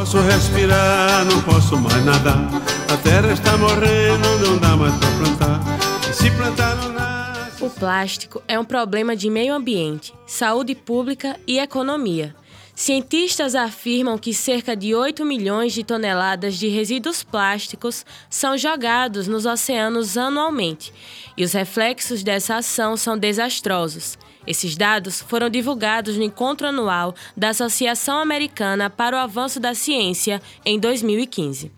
Posso respirar, não posso mais nadar. A terra está morrendo, não dá mais para plantar. E se plantar não nasce. O plástico é um problema de meio ambiente, saúde pública e economia. Cientistas afirmam que cerca de 8 milhões de toneladas de resíduos plásticos são jogados nos oceanos anualmente, e os reflexos dessa ação são desastrosos. Esses dados foram divulgados no encontro anual da Associação Americana para o Avanço da Ciência em 2015.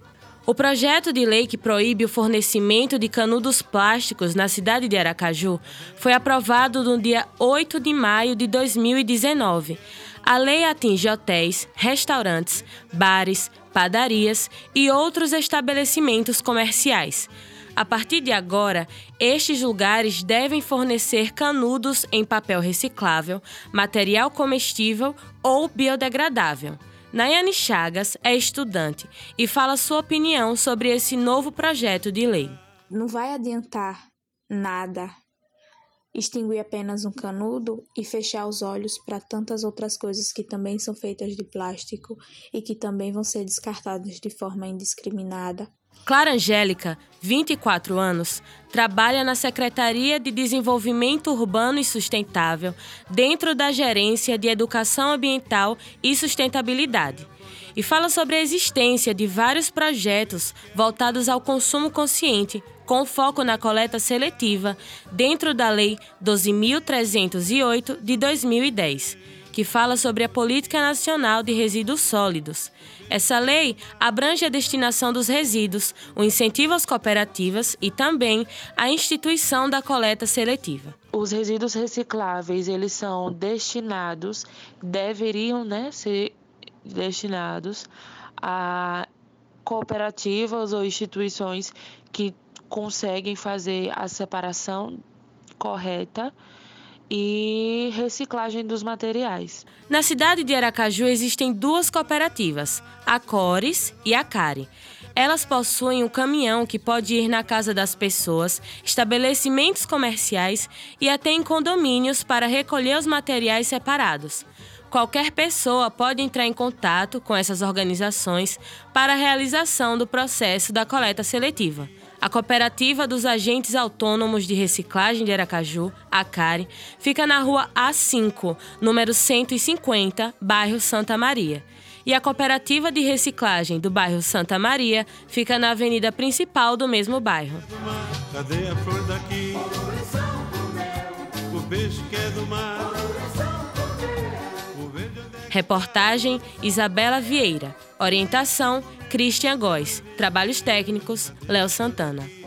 O projeto de lei que proíbe o fornecimento de canudos plásticos na cidade de Aracaju foi aprovado no dia 8 de maio de 2019. A lei atinge hotéis, restaurantes, bares, padarias e outros estabelecimentos comerciais. A partir de agora, estes lugares devem fornecer canudos em papel reciclável, material comestível ou biodegradável. Nayane Chagas é estudante e fala sua opinião sobre esse novo projeto de lei. Não vai adiantar nada extinguir apenas um canudo e fechar os olhos para tantas outras coisas que também são feitas de plástico e que também vão ser descartadas de forma indiscriminada. Clara Angélica, 24 anos, trabalha na Secretaria de Desenvolvimento Urbano e Sustentável, dentro da Gerência de Educação Ambiental e Sustentabilidade, e fala sobre a existência de vários projetos voltados ao consumo consciente com foco na coleta seletiva, dentro da Lei 12.308 de 2010, que fala sobre a Política Nacional de Resíduos Sólidos. Essa lei abrange a destinação dos resíduos, o incentivo às cooperativas e também a instituição da coleta seletiva. Os resíduos recicláveis, eles são destinados, deveriam né, ser destinados a cooperativas ou instituições que conseguem fazer a separação correta e reciclagem dos materiais. Na cidade de Aracaju existem duas cooperativas, a Cores e a Cari. Elas possuem um caminhão que pode ir na casa das pessoas, estabelecimentos comerciais e até em condomínios para recolher os materiais separados. Qualquer pessoa pode entrar em contato com essas organizações para a realização do processo da coleta seletiva. A Cooperativa dos Agentes Autônomos de Reciclagem de Aracaju, a CARE, fica na rua A5, número 150, bairro Santa Maria. E a Cooperativa de Reciclagem do bairro Santa Maria fica na avenida principal do mesmo bairro. Cadê a flor daqui? O que é do mar. Reportagem Isabela Vieira. Orientação Christian Góes. Trabalhos técnicos Léo Santana.